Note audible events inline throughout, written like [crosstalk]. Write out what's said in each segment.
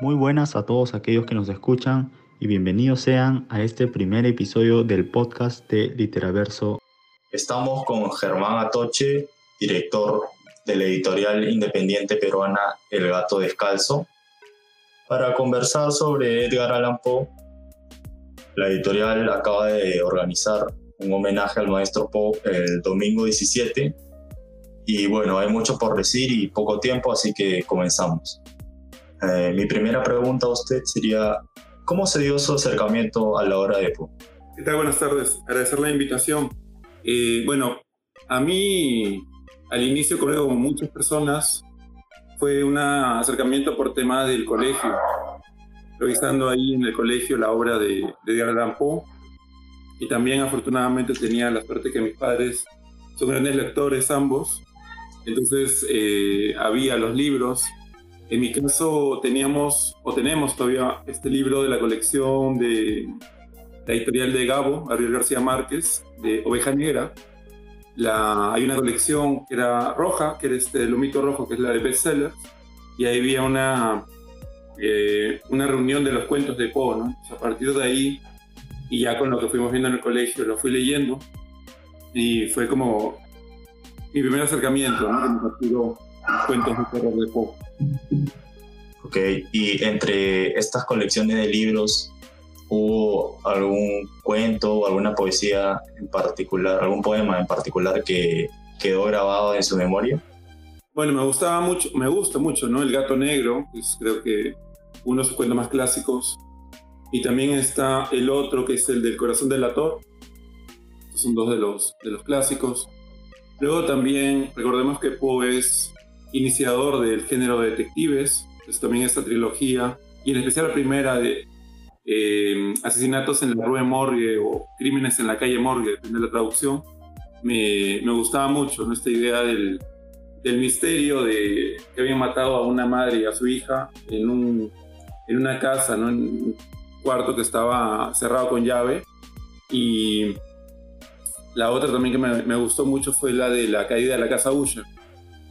Muy buenas a todos aquellos que nos escuchan y bienvenidos sean a este primer episodio del podcast de Literaverso. Estamos con Germán Atoche, director de la editorial independiente peruana El Gato Descalzo, para conversar sobre Edgar Allan Poe. La editorial acaba de organizar un homenaje al maestro Poe el domingo 17 y bueno, hay mucho por decir y poco tiempo, así que comenzamos. Eh, mi primera pregunta a usted sería, ¿cómo se dio su acercamiento a la obra de Poe? ¿Qué tal? Buenas tardes. Agradecer la invitación. Eh, bueno, a mí al inicio, creo como muchas personas, fue un acercamiento por tema del colegio. Revisando ahí en el colegio la obra de, de Edgar Poe. Y también afortunadamente tenía la suerte que mis padres son grandes lectores ambos. Entonces eh, había los libros. En mi caso teníamos o tenemos todavía este libro de la colección de la editorial de Gabo, Gabriel García Márquez, de Oveja Negra. La, hay una colección que era roja, que era este Lomito Rojo, que es la de bestseller, y ahí había una, eh, una reunión de los cuentos de Poe, ¿no? a partir de ahí, y ya con lo que fuimos viendo en el colegio, lo fui leyendo, y fue como mi primer acercamiento, ¿no? Que me cuentos de terror de Poe. Ok, y entre estas colecciones de libros, ¿hubo algún cuento o alguna poesía en particular, algún poema en particular que quedó grabado en su memoria? Bueno, me gustaba mucho, me gusta mucho, ¿no? El gato negro, es creo que uno de sus cuentos más clásicos. Y también está el otro, que es el del corazón del ator. Estos son dos de los, de los clásicos. Luego también recordemos que Poe es iniciador del género de detectives, pues también esta trilogía, y en especial la primera de eh, Asesinatos en la Rue Morgue o Crímenes en la calle Morgue, depende de la traducción, me, me gustaba mucho ¿no? esta idea del, del, misterio de que habían matado a una madre y a su hija en, un, en una casa, ¿no? en un cuarto que estaba cerrado con llave, y la otra también que me, me, gustó mucho fue la de la caída de la casa Usher.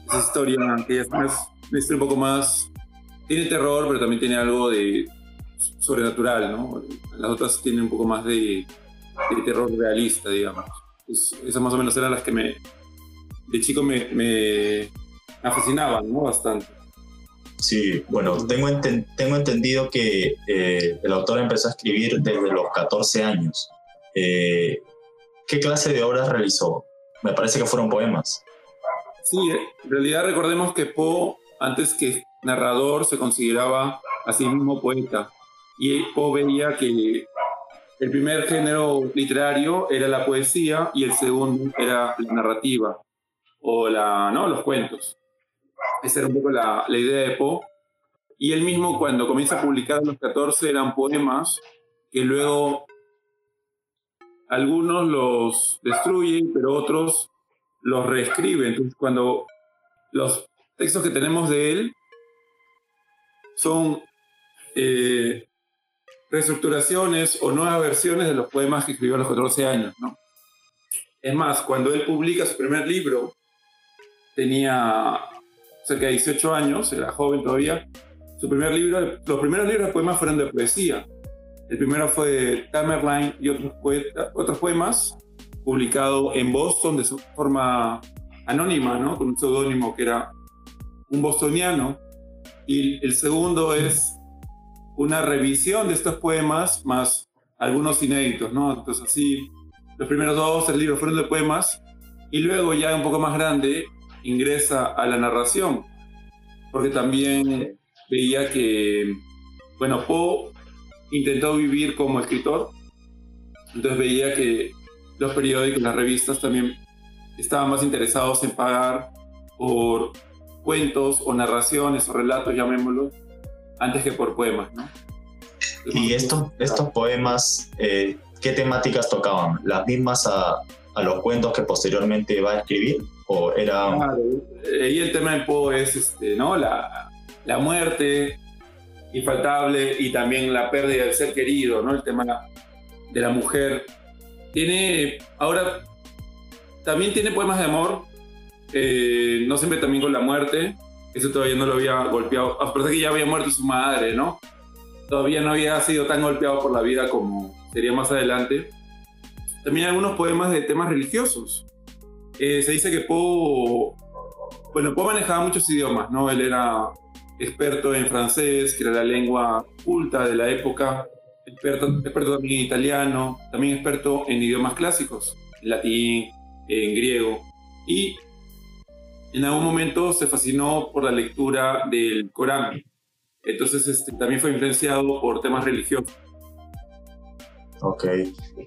Esa historia que es una historia un poco más... Tiene terror, pero también tiene algo de sobrenatural, ¿no? Las otras tienen un poco más de, de terror realista, digamos. Es, esas más o menos eran las que me... De chico me, me, me fascinaban, ¿no? Bastante. Sí, bueno, tengo, enten tengo entendido que eh, el autor empezó a escribir desde los 14 años. Eh, ¿Qué clase de obras realizó? Me parece que fueron poemas. Sí, en realidad recordemos que Poe, antes que narrador, se consideraba a sí mismo poeta. Y Poe veía que el primer género literario era la poesía y el segundo era la narrativa o la, ¿no? los cuentos. Esa era un poco la, la idea de Poe. Y él mismo cuando comienza a publicar los 14 eran poemas que luego algunos los destruyen, pero otros los reescriben. Entonces, cuando los textos que tenemos de él son eh, reestructuraciones o nuevas versiones de los poemas que escribió a los 14 años. ¿no? Es más, cuando él publica su primer libro, tenía cerca de 18 años, era joven todavía. Su primer libro, los primeros libros de poemas fueron de poesía el primero fue Tamerlane y otros poemas, publicado en Boston de forma anónima, ¿no? con un seudónimo que era un bostoniano. Y el segundo es una revisión de estos poemas más algunos inéditos. ¿no? Entonces así, los primeros dos del libro fueron de poemas y luego ya un poco más grande ingresa a la narración, porque también veía que, bueno, Poe intentó vivir como escritor, entonces veía que los periódicos, las revistas también estaban más interesados en pagar por cuentos o narraciones o relatos, llamémoslo, antes que por poemas, ¿no? y estos, estos poemas, eh, ¿qué temáticas tocaban? ¿Las mismas a, a, los cuentos que posteriormente va a escribir? ¿O era...? Claro, y el tema de Poe es este, ¿no? la, la muerte, infaltable y también la pérdida del ser querido, ¿no? El tema de la mujer. Tiene, ahora, también tiene poemas de amor, eh, no siempre también con la muerte, eso todavía no lo había golpeado, a que ya había muerto su madre, ¿no? Todavía no había sido tan golpeado por la vida como sería más adelante. También algunos poemas de temas religiosos. Eh, se dice que Poe, bueno, Poe manejaba muchos idiomas, ¿no? Él era experto en francés, que era la lengua culta de la época, experto, experto también en italiano, también experto en idiomas clásicos, en latín, en griego. Y en algún momento se fascinó por la lectura del Corán. Entonces este, también fue influenciado por temas religiosos. Ok.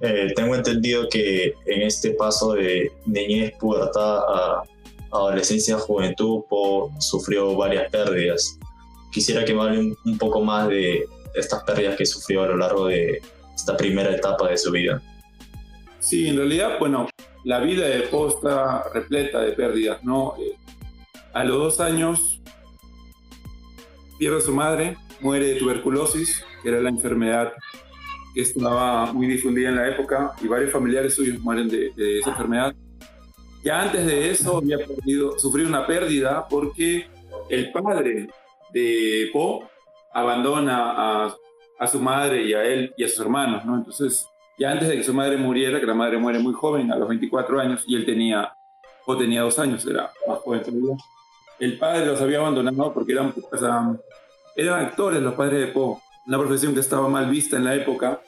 Eh, tengo entendido que en este paso de niñez, pubertad a adolescencia, juventud, sufrió varias pérdidas. Quisiera que me hable un, poco más de estas pérdidas que sufrió a lo largo de esta primera etapa de su vida. Sí, en realidad, bueno, la vida de Poe está repleta de pérdidas, ¿no? Eh, a los dos años pierde a su madre, muere de tuberculosis, que era la enfermedad que estaba muy difundida en la época, y varios familiares suyos mueren de, esa enfermedad. Ya antes de eso había perdido, sufrido una pérdida porque el padre de Poe abandona a, a, su madre y a él y a sus hermanos, ¿no? Entonces, ya antes de que su madre muriera, que la madre muere muy joven, a los 24 años, y él tenía, Poe tenía dos años, era más joven todavía. El padre los había abandonado porque eran, o sea, eran actores los padres de Poe, una profesión que estaba mal vista en la época,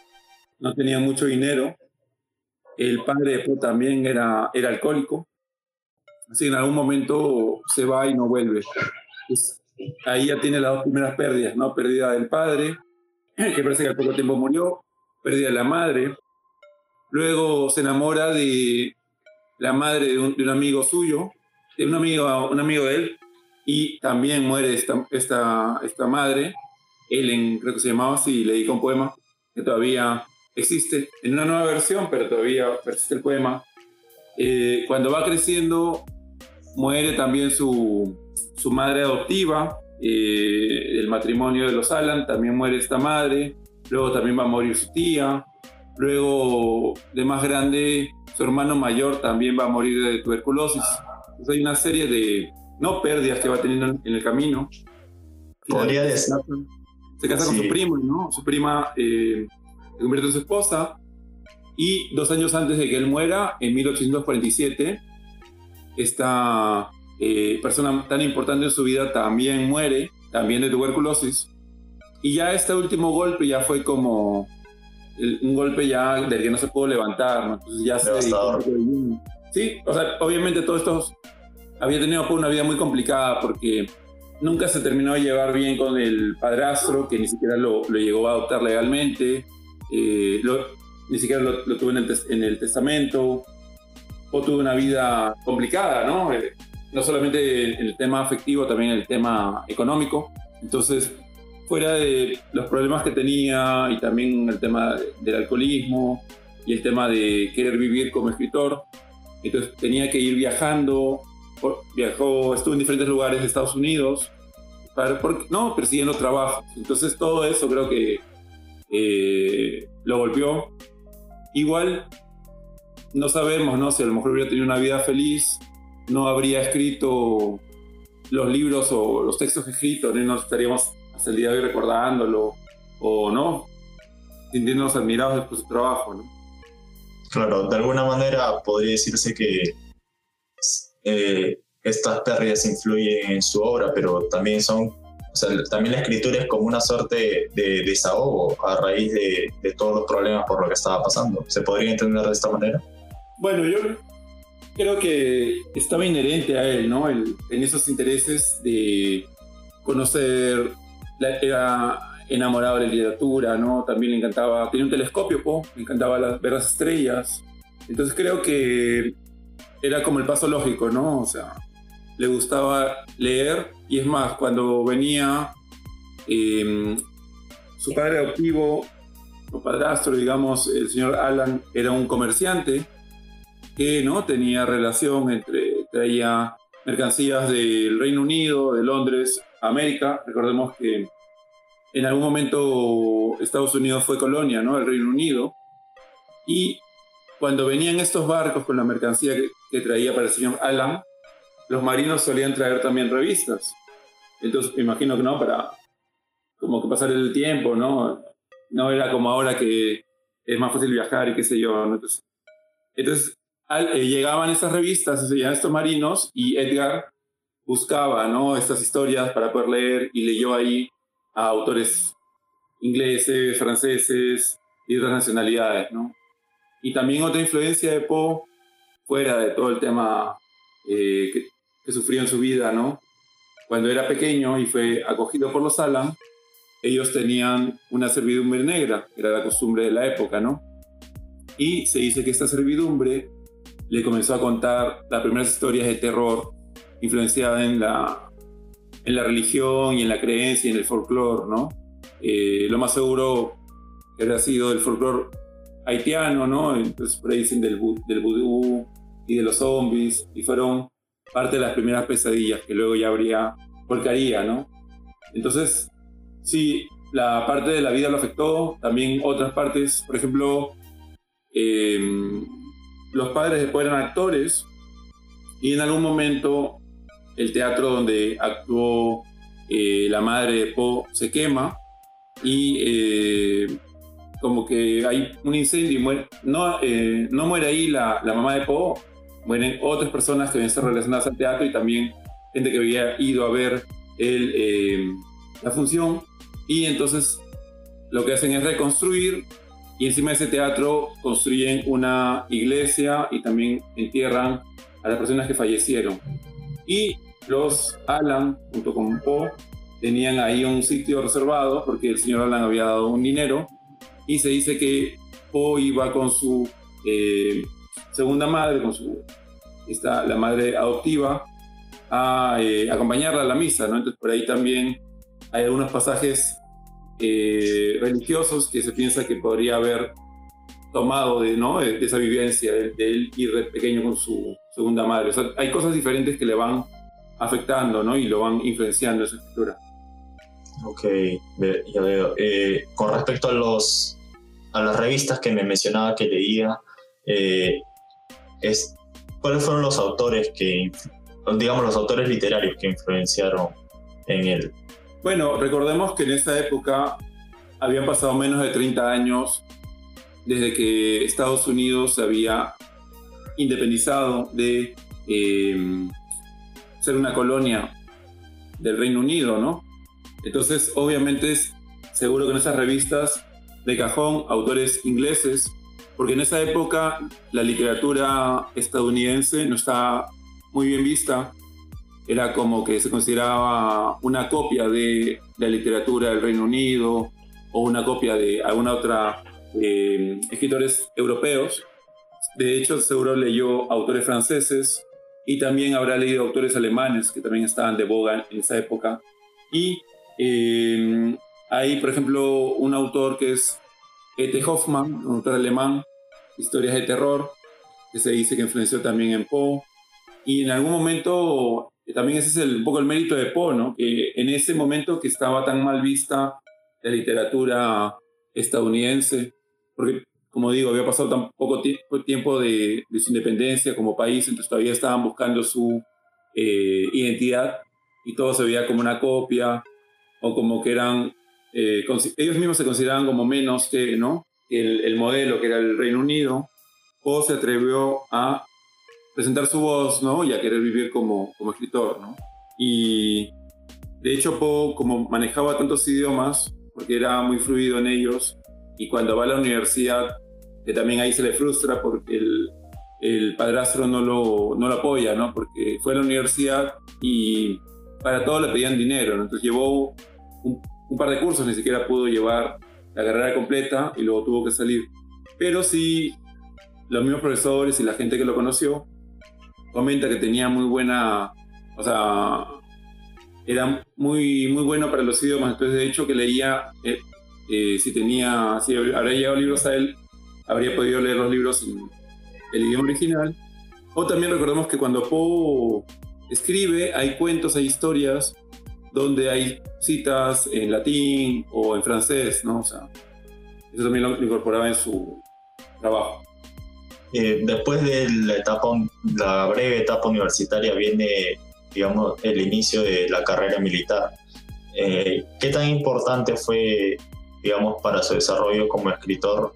no tenía mucho dinero. El padre de Poe también era, era alcohólico, así que en algún momento se va y no vuelve. Pues, ahí ya tiene las dos primeras pérdidas, ¿no? Pérdida del padre, que parece que al poco tiempo murió, pérdida de la madre. Luego se enamora de la madre de un, amigo suyo, de un amigo, un amigo de él, y también muere esta, esta, esta madre. Ellen, creo que se llamaba así, le dedica un poema que todavía existe en una nueva versión, pero todavía persiste el poema. Eh, cuando va creciendo, muere también su, su madre adoptiva, eh, el matrimonio de los Alan, también muere esta madre, luego también va a morir su tía, luego de más grande, su hermano mayor también va a morir de tuberculosis. Entonces hay una serie de, no pérdidas que va teniendo en el camino. Podría decir. Se casa con su prima, ¿no? Su prima eh, se convierte en su esposa. Y dos años antes de que él muera, en 1847, esta eh, persona tan importante en su vida también muere, también de tuberculosis. Y ya este último golpe ya fue como un golpe ya del que no se pudo levantar, Entonces ya se... Sí, o sea, obviamente todo esto había tenido una vida muy complicada porque nunca se terminó de llevar bien con el padrastro, que ni siquiera lo, llegó a adoptar legalmente, eh, ni siquiera lo, tuvo en el, en el, testamento, o tuvo una vida complicada, ¿no? Eh, no solamente en el tema afectivo, también el tema económico. Entonces, fuera de los problemas que tenía y también el tema del alcoholismo y el tema de querer vivir como escritor, entonces tenía que ir viajando, viajó, estuvo en diferentes lugares de Estados Unidos, para, no, persiguiendo trabajo. Entonces todo eso creo que eh, lo golpeó. Igual no sabemos, ¿no? Si a lo mejor hubiera tenido una vida feliz, no habría escrito los libros o los textos escritos, no estaríamos hasta el día de hoy recordándolo o no, sintiéndonos admirados por su trabajo, ¿no? Claro, de alguna manera podría decirse que eh, estas pérdidas influyen en su obra, pero también son, o sea, también la escritura es como una suerte de, desahogo a raíz de, de, todos los problemas por lo que estaba pasando. ¿Se podría entender de esta manera? Bueno, yo creo que estaba inherente a él, ¿no? en esos intereses de conocer, era enamorado de la literatura, ¿no? También le encantaba, tenía un telescopio, le encantaba ver las estrellas. Entonces creo que era como el paso lógico, ¿no? O sea, le gustaba leer y es más, cuando venía em, su padre adoptivo, o padrastro, digamos, el señor Alan, era un comerciante que no tenía relación entre, traía mercancías del Reino Unido, de Londres, América. Recordemos que en algún momento Estados Unidos fue colonia, ¿no? El Reino Unido. Y cuando venían estos barcos con la mercancía que, traía para el señor Alan, los marinos solían traer también revistas. Entonces, me imagino que no, para como que pasar el tiempo, ¿no? No era como ahora que es más fácil viajar y qué sé yo. Entonces, entonces eh, llegaban esas revistas, se llamaban estos marinos, y Edgar buscaba, ¿no? Estas historias para poder leer y leyó ahí a autores ingleses, franceses y otras nacionalidades, ¿no? Y también otra influencia de Poe, fuera de todo el tema eh, que, que, sufrió en su vida, ¿no? Cuando era pequeño y fue acogido por los Alan, ellos tenían una servidumbre negra, era la costumbre de la época, ¿no? Y se dice que esta servidumbre le comenzó a contar las primeras historias de terror influenciadas en la, en la religión y en la creencia y en el folclore, ¿no? Eh, lo más seguro habría sido el folclore haitiano, ¿no? Entonces por del, del vudú y de los zombies, y fueron parte de las primeras pesadillas que luego ya habría porcaría, ¿no? Entonces, sí, la parte de la vida lo afectó, también otras partes, por ejemplo, em, los padres después eran actores y en algún momento el teatro donde actuó eh, la madre de Poe se quema y eh, como que hay un incendio y muere, no, eh, no muere ahí la, la mamá de Poe, mueren otras personas que deben ser relacionadas al teatro y también gente que había ido a ver la función. Y entonces lo que hacen es reconstruir y encima de ese teatro construyen una iglesia y también entierran a las personas que fallecieron. Y los Alan, junto con Poe, tenían ahí un sitio reservado porque el señor Alan había dado un dinero y se dice que Poe iba con su eh, segunda madre, con su esta, la madre adoptiva, a eh, acompañarla a la misa, ¿no? Entonces por ahí también hay algunos pasajes eh, religiosos que se piensa que podría haber tomado de, ¿no? de, esa vivencia de, él ir de pequeño con su segunda madre. Hay cosas diferentes que le van afectando ¿no? y lo van influenciando en su escritura. Ok, ya veo. Eh, con respecto a, los, a las revistas que me mencionaba que leía, eh, es, ¿cuáles fueron los autores que, digamos, los autores literarios que influenciaron en él? Bueno, recordemos que en esa época habían pasado menos de 30 años desde que Estados Unidos se había independizado de eh, ser una colonia del Reino Unido, ¿no? Entonces, obviamente es seguro que en esas revistas de cajón, autores ingleses, porque en esa época la literatura estadounidense no estaba muy bien vista era como que se consideraba una copia de la literatura del Reino Unido o una copia de alguna otra eh, escritores europeos. De hecho, seguro leyó autores franceses y también habrá leído autores alemanes que también estaban de boga en esa época. Y eh, hay, por ejemplo, un autor que es E.T. Hoffmann, un autor alemán, historias de terror, que se dice que influenció también en Poe. Y en algún momento también ese es el, un poco el mérito de Poe, ¿no? Que en ese momento que estaba tan mal vista la literatura estadounidense, porque como digo, había pasado tan poco tiempo de, su independencia como país, entonces todavía estaban buscando su eh, identidad y todo se veía como una copia o como que eran, eh, ellos mismos se consideraban como menos que, ¿no? El, el modelo que era el Reino Unido, o se atrevió a presentar su voz, ¿no? Y a querer vivir como, como escritor, ¿no? Y de hecho Poe, como manejaba tantos idiomas, porque era muy fluido en ellos, y cuando va a la universidad, que también ahí se le frustra porque el, el padrastro no lo, no lo apoya, ¿no? Porque fue a la universidad y para todo le pedían dinero, ¿no? Entonces llevó un, un par de cursos, ni siquiera pudo llevar la carrera completa y luego tuvo que salir. Pero sí, los mismos profesores y la gente que lo conoció comenta que tenía muy buena, o sea, era muy, muy bueno para los idiomas, entonces de hecho que leía, eh, eh, si tenía, si habría llegado libros a él, habría podido leer los libros en el idioma original. O también recordemos que cuando Poe escribe, hay cuentos, hay historias donde hay citas en latín o en francés, ¿no? O sea, eso también lo incorporaba en su trabajo. Eh, después de la etapa, la breve etapa universitaria viene digamos, el inicio de la carrera militar. Eh, ¿Qué tan importante fue, digamos, para su desarrollo como escritor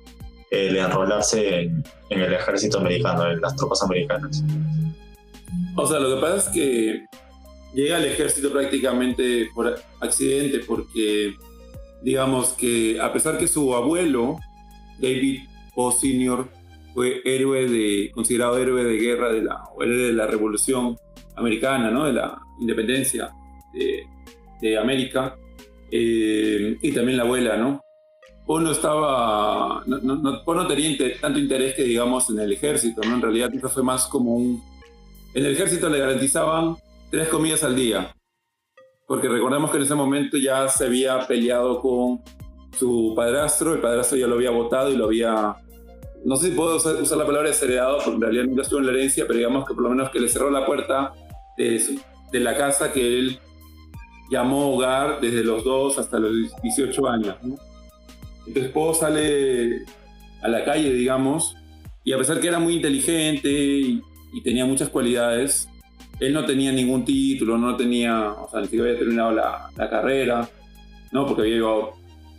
el enrolarse en, el ejército americano, en las tropas americanas? O sea, lo que pasa es que llega al ejército prácticamente por accidente, porque digamos que a pesar que su abuelo, David Poe Sr., fue héroe de, considerado héroe de guerra de la, héroe de la revolución americana, ¿no? de la independencia de, de América, eh, y también la abuela, ¿no? Poe no estaba, no, no, no tenía tanto interés que digamos en el ejército, ¿no? En realidad eso fue más como un... En el ejército le garantizaban tres comidas al día, porque recordemos que en ese momento ya se había peleado con su padrastro, el padrastro ya lo había votado y lo había no sé si puedo usar, la palabra desheredado, porque en realidad nunca estuvo en la herencia, pero digamos que por lo menos que le cerró la puerta de, la casa que él llamó hogar desde los 2 hasta los 18 años. Entonces Poe sale a la calle, digamos, y a pesar que era muy inteligente y, tenía muchas cualidades, él no tenía ningún título, no tenía, o sea, ni siquiera había terminado la, la carrera, ¿no? Porque había llevado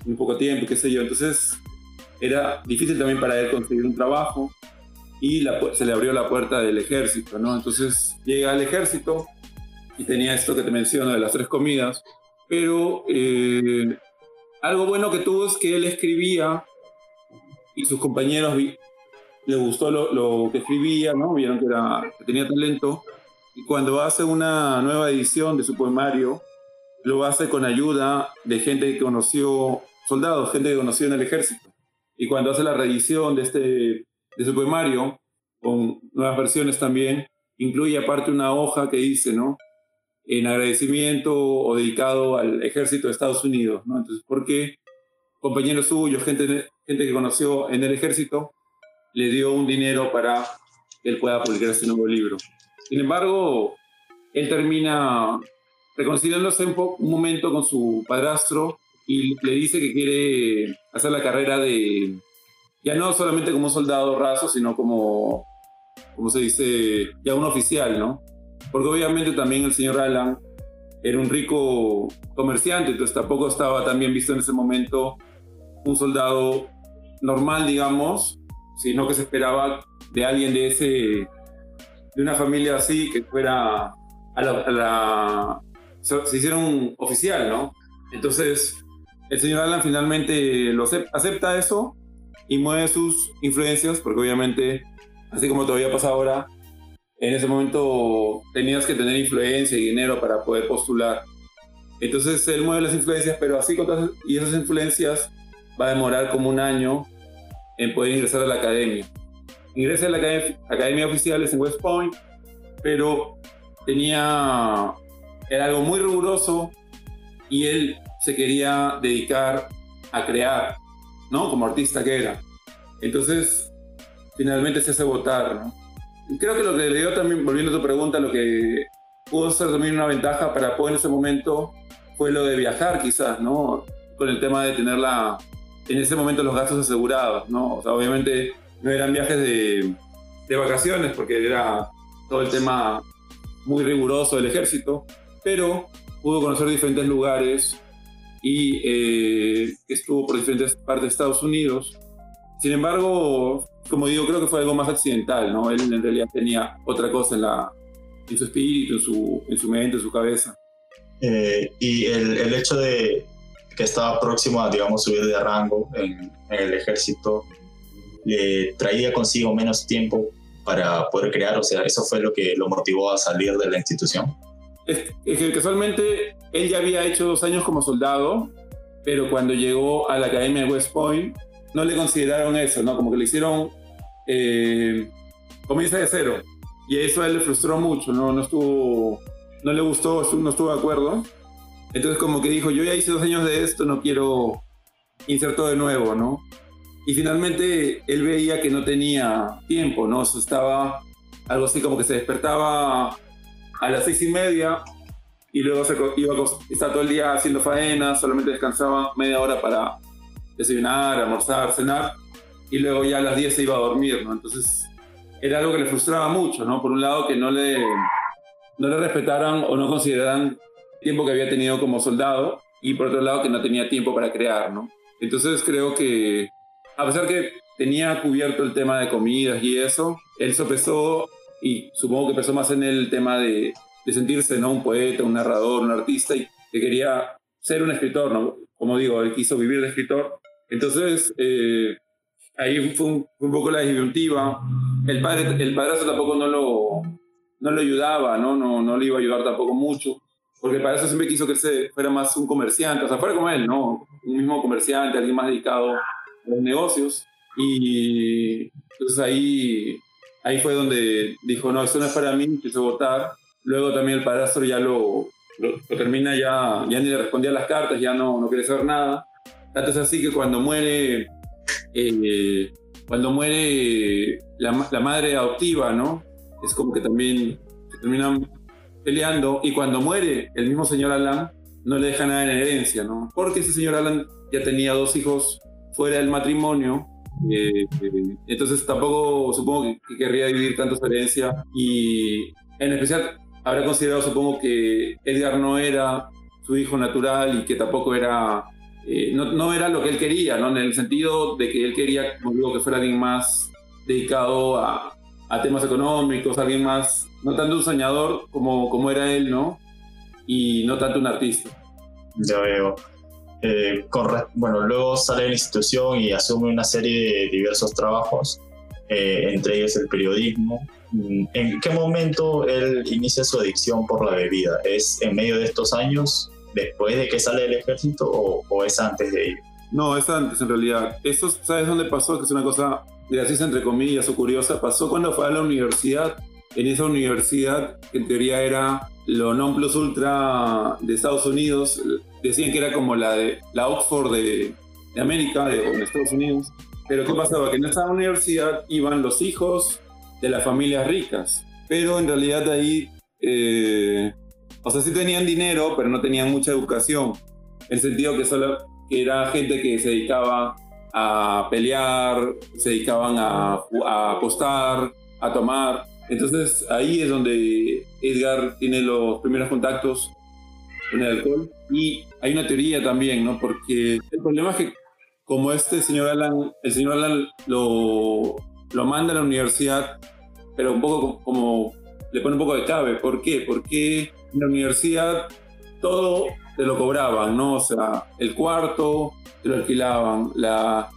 un poco tiempo, qué sé yo. Entonces era difícil también para él conseguir un trabajo y se le abrió la puerta del ejército, ¿no? Entonces llega al ejército y tenía esto que te menciono de las tres comidas, pero eh, algo bueno que tuvo es que él escribía y sus compañeros le gustó lo, que escribía, ¿no? Vieron que, que tenía talento y cuando hace una nueva edición de su poemario, lo hace con ayuda de gente que conoció, soldados, gente que conoció en el ejército. Y cuando hace la reedición de, este, de su poemario, con nuevas versiones también, incluye aparte una hoja que dice, ¿no? En agradecimiento o dedicado al ejército de Estados Unidos, ¿no? Entonces, porque compañeros suyos, gente, gente que conoció en el ejército, le dio un dinero para que él pueda publicar este nuevo libro. Sin embargo, él termina reconciliándose un, un momento con su padrastro y le dice que quiere hacer la carrera de, ya no solamente como soldado raso, sino como, como se dice, ya un oficial, ¿no? Porque obviamente también el señor Alan era un rico comerciante, entonces tampoco estaba tan bien visto en ese momento un soldado normal, digamos, sino que se esperaba de alguien de ese, de una familia así, que fuera a la, a la se hiciera un oficial, ¿no? Entonces, el señor Alan finalmente lo acepta eso y mueve sus influencias, porque obviamente, así como todavía pasa ahora, en ese momento tenías que tener influencia y dinero para poder postular. Entonces él mueve las influencias, pero así con todas, y esas influencias va a demorar como un año en poder ingresar a la academia. Ingresa a la academia, academia oficiales en West Point, pero tenía, era algo muy riguroso y él se quería dedicar a crear, ¿no? Como artista que era. Entonces, finalmente se hace votar, ¿no? creo que lo que le dio también, volviendo a tu pregunta, lo que pudo ser también una ventaja para Poe en ese momento fue lo de viajar, quizás, ¿no? Con el tema de tener la, en ese momento los gastos asegurados, ¿no? O sea, obviamente no eran viajes de, de vacaciones porque era todo el tema muy riguroso del ejército, pero pudo conocer diferentes lugares y eh, estuvo por diferentes partes de Estados Unidos. Sin embargo, como digo, creo que fue algo más accidental, ¿no? Él en realidad tenía otra cosa en, la, en su espíritu, en su, en su mente, en su cabeza. Eh, y el, el, hecho de que estaba próximo a, digamos, subir de rango en, en el ejército, le traía consigo menos tiempo para poder crear, o sea, eso fue lo que lo motivó a salir de la institución es, que casualmente él ya había hecho dos años como soldado, pero cuando llegó a la Academia de West Point no le consideraron eso, ¿no? Como que le hicieron eh, comienza de cero. Y eso a él le frustró mucho, ¿no? No estuvo, no le gustó, no estuvo de acuerdo. Entonces como que dijo, yo ya hice dos años de esto, no quiero insertar todo de nuevo, ¿no? Y finalmente él veía que no tenía tiempo, ¿no? estaba algo así como que se despertaba a las seis y media y luego se iba a todo el día haciendo faena, solamente descansaba media hora para desayunar, almorzar, cenar y luego ya a las 10 se iba a dormir, ¿no? Entonces era algo que le frustraba mucho, ¿no? Por un lado que no le, no le respetaran o no consideraran tiempo que había tenido como soldado y por otro lado que no tenía tiempo para crear, ¿no? Entonces creo que a pesar que tenía cubierto el tema de comidas y eso, él sopesó y supongo que pensó más en el tema de, de sentirse, ¿no? Un poeta, un narrador, un artista y que quería ser un escritor, ¿no? Como digo, él quiso vivir de escritor. Entonces, eh, ahí fue un, poco la disyuntiva. El, padre, el padrastro tampoco no lo, no lo ayudaba, ¿no? No, no le iba a ayudar tampoco mucho, porque el padrastro siempre quiso que él fuera más un comerciante, o sea, fuera como él, ¿no? Un mismo comerciante, alguien más dedicado a los negocios. Y entonces ahí, ahí fue donde dijo, no, eso no es para mí, quiso votar. Luego también el padrastro ya lo, lo, termina, ya, ya ni le respondía las cartas, ya no, no quiere saber nada. Tanto es así que cuando muere eh, cuando muere la, la, madre adoptiva, ¿no? Es como que también se terminan peleando y cuando muere el mismo señor Alan no le deja nada en herencia, ¿no? Porque ese señor Alan ya tenía dos hijos fuera del matrimonio, eh, entonces tampoco supongo que, querría dividir tanto su herencia y en especial habrá considerado supongo que Edgar no era su hijo natural y que tampoco era eh, no, no, era lo que él quería, ¿no? En el sentido de que él quería, como digo, que fuera alguien más dedicado a, a, temas económicos, alguien más, no tanto un soñador como, como era él, ¿no? Y no tanto un artista. Ya veo. Eh, bueno, luego sale de la institución y asume una serie de diversos trabajos, eh, entre ellos el periodismo. ¿En qué momento él inicia su adicción por la bebida? ¿Es en medio de estos años después de que sale del ejército o, es antes de ir? No, es antes en realidad. Esto, ¿sabes dónde pasó? Que es una cosa graciosa entre comillas o curiosa. Pasó cuando fue a la universidad. En esa universidad, que en teoría era lo non plus ultra de Estados Unidos, decían que era como la de la Oxford de, de América, de, Estados Unidos. Pero ¿qué pasaba? Que en esa universidad iban los hijos de las familias ricas. Pero en realidad ahí eh, o sea, sí tenían dinero, pero no tenían mucha educación. En el sentido que solo que era gente que se dedicaba a pelear, se dedicaban a, a apostar, a tomar. Entonces ahí es donde Edgar tiene los primeros contactos con el alcohol. Y hay una teoría también, ¿no? Porque el problema es que como este señor Alan, el señor Alan lo, lo manda a la universidad, pero un poco como le pone un poco de cabe. ¿Por qué? Porque en la universidad todo te lo cobraban, ¿no? O sea, el cuarto te lo alquilaban, la,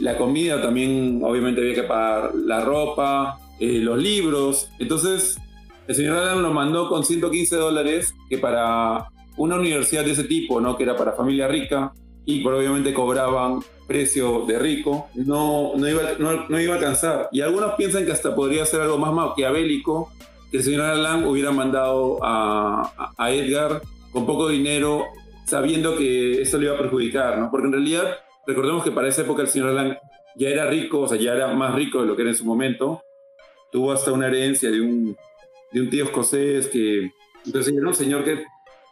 la comida también obviamente había que pagar, la ropa, eh, los libros. Entonces, el señor Alan lo mandó con 115 dólares, que para una universidad de ese tipo, ¿no? Que era para familia rica, y obviamente cobraban precio de rico, no, no, iba, no, no iba a alcanzar. Y algunos piensan que hasta podría ser algo más maquiavélico, el señor Alan hubiera mandado a, a, Edgar con poco dinero, sabiendo que eso le iba a perjudicar, ¿no? Porque en realidad, recordemos que para esa época el señor Alan ya era rico, o sea, ya era más rico de lo que era en su momento. Tuvo hasta una herencia de un, de un tío escocés que... Entonces era un señor que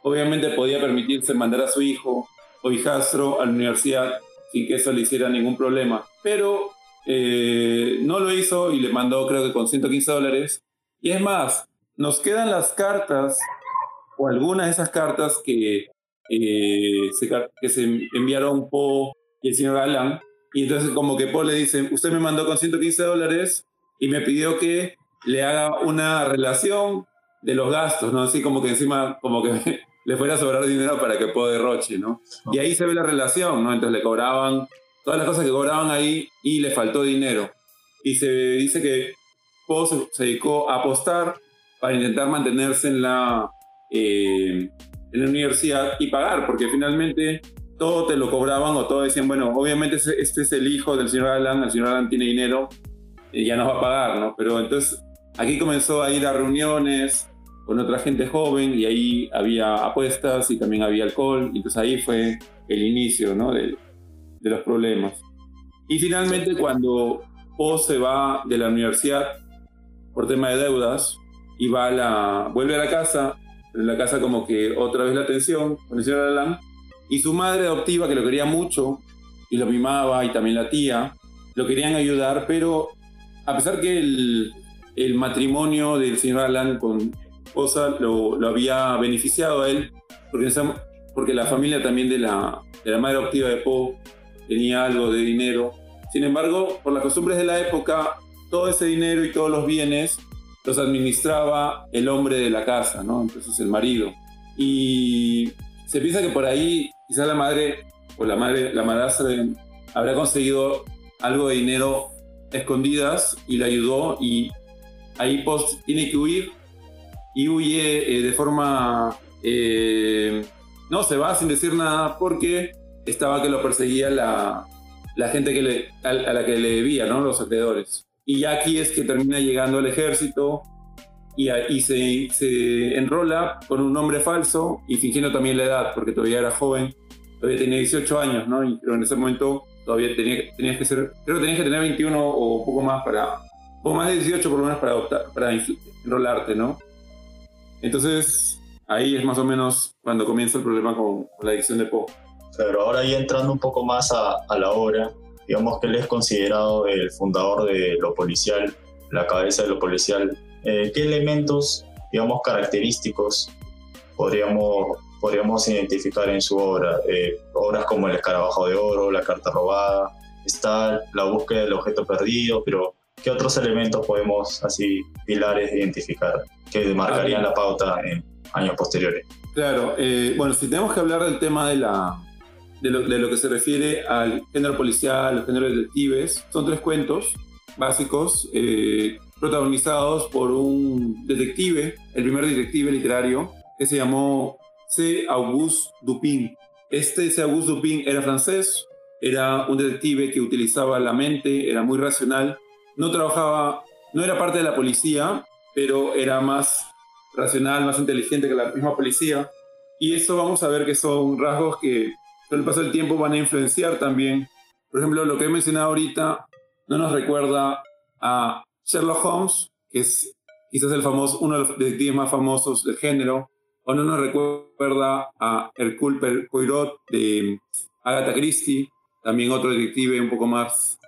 obviamente podía permitirse mandar a su hijo o hijastro a la universidad sin que eso le hiciera ningún problema. Pero eh, no lo hizo y le mandó creo que con 115 dólares y es más, nos quedan las cartas, o algunas de esas cartas que, eh, se, que se enviaron Po y el señor Alan. Y entonces como que Po le dice, usted me mandó con 115 dólares y me pidió que le haga una relación de los gastos, ¿no? Así como que encima, como que [laughs] le fuera a sobrar dinero para que Po derroche, ¿no? Y ahí se ve la relación, ¿no? Entonces le cobraban todas las cosas que cobraban ahí y le faltó dinero. Y se dice que se, dedicó a apostar para intentar mantenerse en la, eh, en la universidad y pagar, porque finalmente todo te lo cobraban o todo decían, bueno, obviamente este es el hijo del señor Alan, el señor Alan tiene dinero y ya nos va a pagar, ¿no? Pero entonces aquí comenzó a ir a reuniones con otra gente joven y ahí había apuestas y también había alcohol, entonces ahí fue el inicio, ¿no? De, de los problemas. Y finalmente cuando Po se va de la universidad, por tema de deudas y va a la, vuelve a la casa, en la casa como que otra vez la atención con el señor Alan, y su madre adoptiva, que lo quería mucho y lo mimaba, y también la tía, lo querían ayudar, pero a pesar que el, el matrimonio del señor Alan con, esposa lo, lo había beneficiado a él, porque, porque la familia también de la, de la madre adoptiva de Poe tenía algo de dinero. Sin embargo, por las costumbres de la época, todo ese dinero y todos los bienes los administraba el hombre de la casa, ¿no? Entonces el marido. Y se piensa que por ahí quizás la madre o la madre, la madrastra habrá conseguido algo de dinero escondidas y le ayudó y ahí Post tiene que huir y huye eh, de forma... Eh, no, se va sin decir nada porque estaba que lo perseguía la, la gente que le, a, la que le debía, ¿no? Los acreedores. Y ya aquí es que termina llegando el ejército y, y se, se, enrola con un nombre falso y fingiendo también la edad, porque todavía era joven, todavía tenía 18 años, ¿no? Y, pero en ese momento todavía tenía, tenías que ser, creo que tenías que tener 21 o poco más para, o más de 18 por lo menos para, adoptar, para enrolarte, ¿no? Entonces, ahí es más o menos cuando comienza el problema con, la adicción de Poe. Pero ahora ya entrando un poco más a, a, la obra, digamos que él es considerado el fundador de lo policial, la cabeza de lo policial. Eh, ¿Qué elementos, digamos, característicos podríamos, podríamos identificar en su obra? Eh, obras como El escarabajo de oro, La carta robada, está la búsqueda del objeto perdido, pero ¿qué otros elementos podemos, así, pilares, identificar que marcarían la pauta en años posteriores? Claro, eh, bueno, si tenemos que hablar del tema de la, de lo, que se refiere al género policial, al género de detectives. Son tres cuentos básicos eh, protagonizados por un detective, el primer detective literario, que se llamó C. Auguste Dupin. Este C. Auguste Dupin era francés, era un detective que utilizaba la mente, era muy racional, no trabajaba, no era parte de la policía, pero era más racional, más inteligente que la misma policía. Y eso vamos a ver que son rasgos que con el paso del tiempo van a influenciar también. Por ejemplo, lo que he mencionado ahorita no nos recuerda a Sherlock Holmes, que es quizás el famoso, uno de los detectives más famosos del género, o no nos recuerda a Hercule Poirot de Agatha Christie, también otro detective un poco más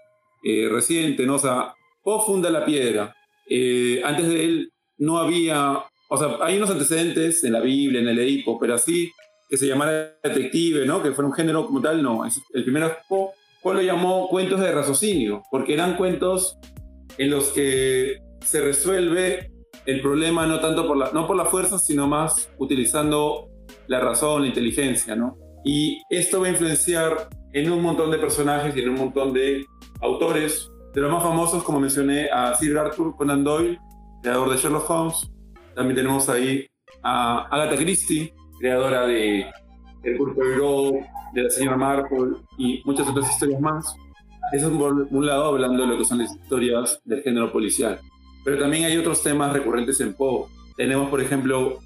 eh, reciente, ¿no? O sea, Poe funda la piedra. Eh, antes de él no había, o sea, hay unos antecedentes en la Biblia, en el Edipo, pero así que se llamara detective, ¿no? Que fuera un género como tal, no. El primero Poe, lo llamó cuentos de raciocinio, porque eran cuentos en los que se resuelve el problema no tanto por la, no por la fuerza, sino más utilizando la razón, la inteligencia, ¿no? Y esto va a influenciar en un montón de personajes y en un montón de autores. De los más famosos, como mencioné, a Sir Arthur Conan Doyle, creador de Sherlock Holmes. También tenemos ahí a Agatha Christie, creadora de El Curso de de la señora Marple y muchas otras historias más. Eso es por un lado hablando de lo que son las historias del género policial. Pero también hay otros temas recurrentes en Poe. Tenemos, por ejemplo,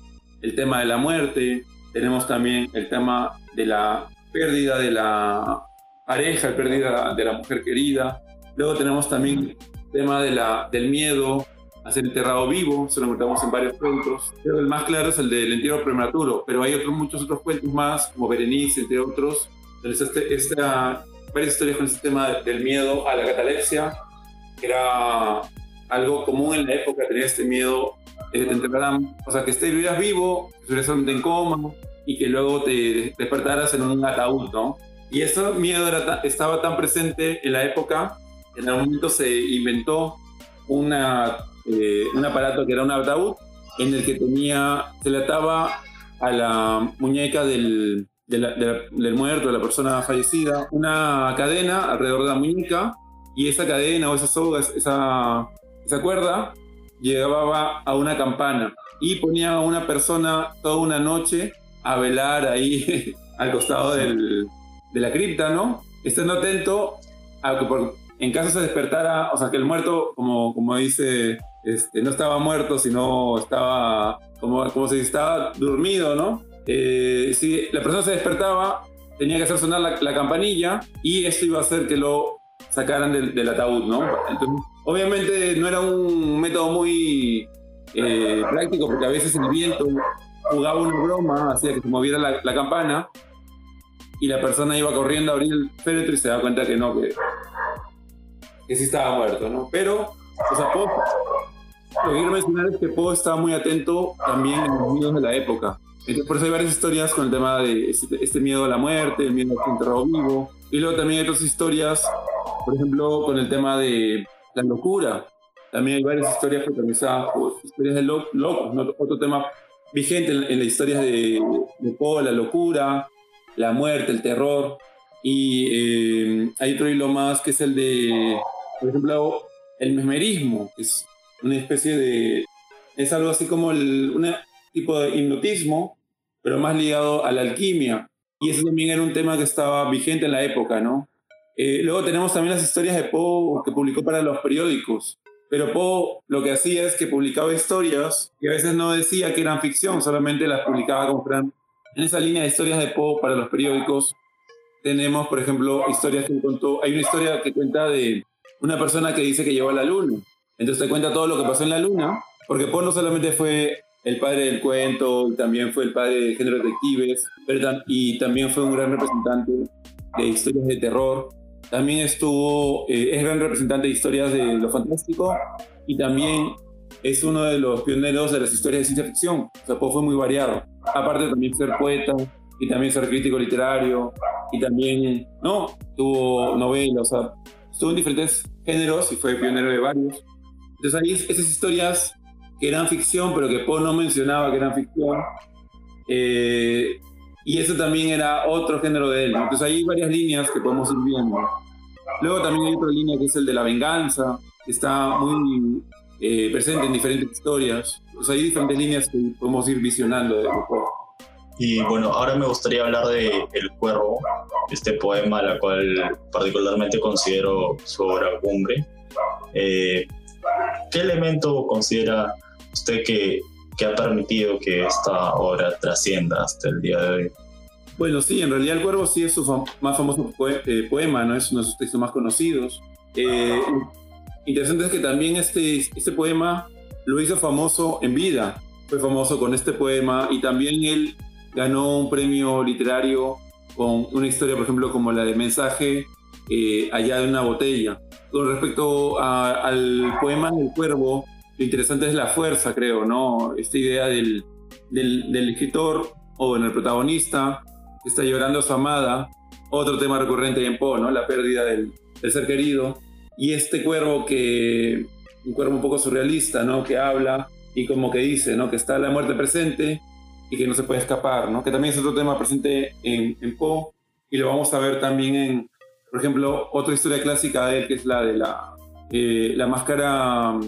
el tema de la muerte, tenemos también el tema de la pérdida de la pareja, la pérdida de la mujer querida. Luego tenemos también el tema de la, del miedo, a ser enterrado vivo, se lo encontramos en varios cuentos. Pero el más claro es el del entierro prematuro, pero hay otros, muchos otros cuentos más, como Berenice, entre otros. Entonces, este, esta, varias historias con este tema del miedo a la catalepsia, que era algo común en la época, tener este miedo de que te enterraran, o sea, que estuvieras vivo, que estuvieras en coma y que luego te despertaras en un ataúd, ¿no? Y ese miedo era, estaba tan presente en la época, en algún momento se inventó eh, un aparato que era un ataúd en el que tenía, se le ataba a la muñeca del, del muerto, de la persona fallecida, una cadena alrededor de la muñeca y esa cadena o esa soga, esa, esa cuerda, llegaba a una campana y ponía a una persona toda una noche a velar ahí [laughs] al costado del, de la cripta, ¿no? Estando atento a que en caso se despertara, o sea, que el muerto, como, como dice este, no estaba muerto, sino estaba como, como si estaba dormido, ¿no? Eh, si la persona se despertaba, tenía que hacer sonar la, campanilla y esto iba a hacer que lo sacaran del, ataúd, ¿no? obviamente no era un método muy eh, práctico porque a veces el viento jugaba una broma, hacía que se moviera la, campana y la persona iba corriendo a abrir el féretro y se da cuenta que no, que, que sí estaba muerto, ¿no? Pero, o sea, lo que quiero mencionar es que Poe estaba muy atento también en los miedos de la época. Entonces, por eso hay varias historias con el tema de este, este miedo a la muerte, el miedo a ser enterrado vivo. Y luego también hay otras historias, por ejemplo, con el tema de la locura. También hay varias historias protagonizadas por historias de locos, ¿no? otro tema vigente en, las historias de, de Poe, la locura, la muerte, el terror. Y eh, hay otro hilo más que es el de, por ejemplo, el mesmerismo, que es una especie de... Es algo así como un tipo de hipnotismo, pero más ligado a la alquimia. Y eso también era un tema que estaba vigente en la época, ¿no? Eh, luego tenemos también las historias de Poe que publicó para los periódicos. Pero Poe lo que hacía es que publicaba historias y a veces no decía que eran ficción, solamente las publicaba como Fran. En esa línea de historias de Poe para los periódicos tenemos, por ejemplo, historias que contó. Hay una historia que cuenta de una persona que dice que llegó a la luna. Entonces te cuenta todo lo que pasó en la luna, porque Poe no solamente fue el padre del cuento, también fue el padre de género detectives, pero y también fue un gran representante de historias de terror. También estuvo, eh, es gran representante de historias de lo fantástico y también es uno de los pioneros de las historias de ciencia ficción. O sea, Poe fue muy variado. Aparte también ser poeta y también ser crítico literario y también, ¿no? Tuvo novelas, o sea, estuvo en diferentes géneros y fue pionero de varios. Entonces ahí esas historias que eran ficción, pero que Poe no mencionaba que eran ficción, eh, y eso también era otro género de él. Entonces hay varias líneas que podemos ir viendo. Luego también hay otra línea que es el de la venganza, que está muy eh, presente en diferentes historias. Hay diferentes líneas que podemos ir visionando de Poe. Y bueno, ahora me gustaría hablar de El Cuervo, este poema, la cual particularmente considero su obra cumbre. Eh, ¿Qué elemento considera usted que que ha permitido que esta obra trascienda hasta el día de hoy. Bueno, sí, en realidad El Cuervo sí es su más famoso eh, poema, ¿no? Es uno de sus textos más conocidos. Eh, interesante es que también este, este poema lo hizo famoso en vida. Fue famoso con este poema y también él ganó un premio literario con una historia, por ejemplo, como la de Mensaje eh, allá de una botella. Con respecto al poema El Cuervo, lo interesante es la fuerza, creo, ¿no? Esta idea del, del, escritor o en el protagonista que está llorando a su amada, otro tema recurrente en Poe, ¿no? La pérdida del, del, ser querido. Y este cuervo que, un cuervo un poco surrealista, ¿no? Que habla y como que dice, ¿no? Que está la muerte presente y que no se puede escapar, ¿no? Que también es otro tema presente en, en Poe y lo vamos a ver también en, por ejemplo, otra historia clásica de él que es la de la, eh, la máscara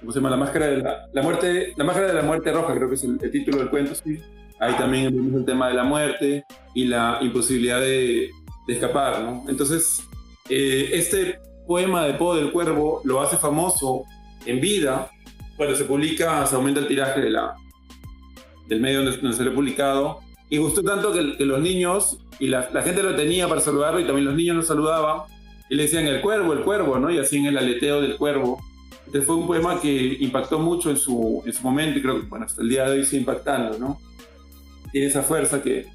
¿cómo se llama? La máscara de la, muerte, la máscara de la muerte roja, creo que es el, título del cuento, sí. Ahí también vemos el tema de la muerte y la imposibilidad de, de escapar, ¿no? Entonces, eh, este poema de Poe del Cuervo lo hace famoso en vida. Cuando se publica, se aumenta el tiraje de la, del medio donde, se lo ha publicado. Y gustó tanto que, los niños, y la, la, gente lo tenía para saludarlo, y también los niños lo saludaban, y le decían el cuervo, el cuervo, ¿no? Y así en el aleteo del cuervo este fue un poema que impactó mucho en su, en su momento y creo que bueno, hasta el día de hoy sigue impactando, ¿no? Tiene esa fuerza que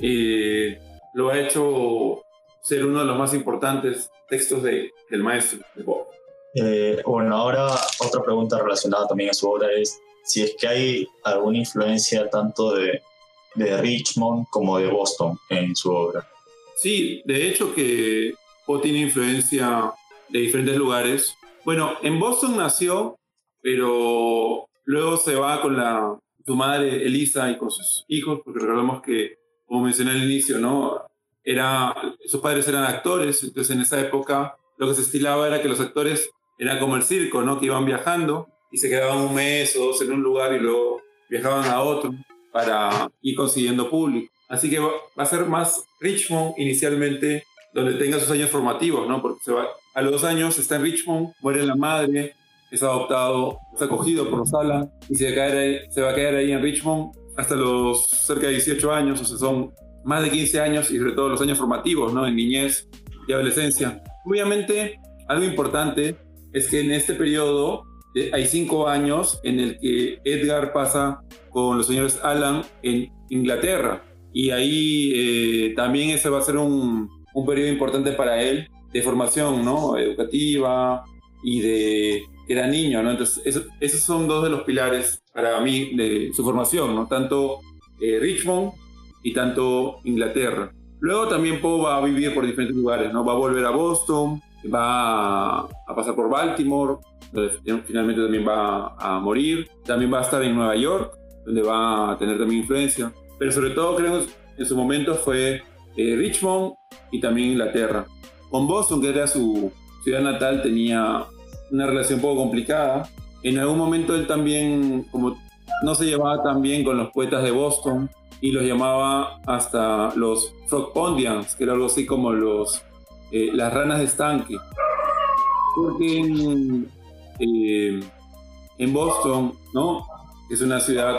eh, lo ha hecho ser uno de los más importantes textos de, del maestro de Bob. Eh, bueno, ahora otra pregunta relacionada también a su obra es si es que hay alguna influencia tanto de, de Richmond como de Boston en su obra. Sí, de hecho que Poe tiene influencia de diferentes lugares. Bueno, en Boston nació, pero luego se va con la, su madre Elisa y con sus hijos, porque recordemos que, como mencioné al inicio, ¿no? Era, sus padres eran actores, entonces en esa época lo que se estilaba era que los actores eran como el circo, ¿no? Que iban viajando y se quedaban un mes o dos en un lugar y luego viajaban a otro para ir consiguiendo público. Así que va a ser más Richmond inicialmente donde tenga sus años formativos, ¿no? Porque se va, a los dos años está en Richmond, muere la madre, es adoptado, es acogido por los Alan y se va, a quedar ahí, se va a quedar ahí en Richmond hasta los cerca de 18 años, o sea, son más de 15 años y sobre todo los años formativos, ¿no? En niñez y adolescencia. Obviamente, algo importante es que en este periodo eh, hay cinco años en el que Edgar pasa con los señores Alan en Inglaterra y ahí eh, también ese va a ser un, un periodo importante para él de formación ¿no? educativa y de que era niño, ¿no? Entonces, esos son dos de los pilares para mí de su formación, ¿no? Tanto eh, Richmond y tanto Inglaterra. Luego también Poe va a vivir por diferentes lugares, ¿no? Va a volver a Boston, va a pasar por Baltimore, donde finalmente también va a morir. También va a estar en Nueva York, donde va a tener también influencia. Pero sobre todo, creo, en su momento fue eh, Richmond y también Inglaterra. Con Boston, que era su ciudad natal, tenía una relación un poco complicada. En algún momento él también, como no se llevaba tan bien con los poetas de Boston, y los llamaba hasta los Frog Pondians, que era algo así como los, eh, las ranas de estanque. Porque en, eh, en Boston, ¿no? Es una ciudad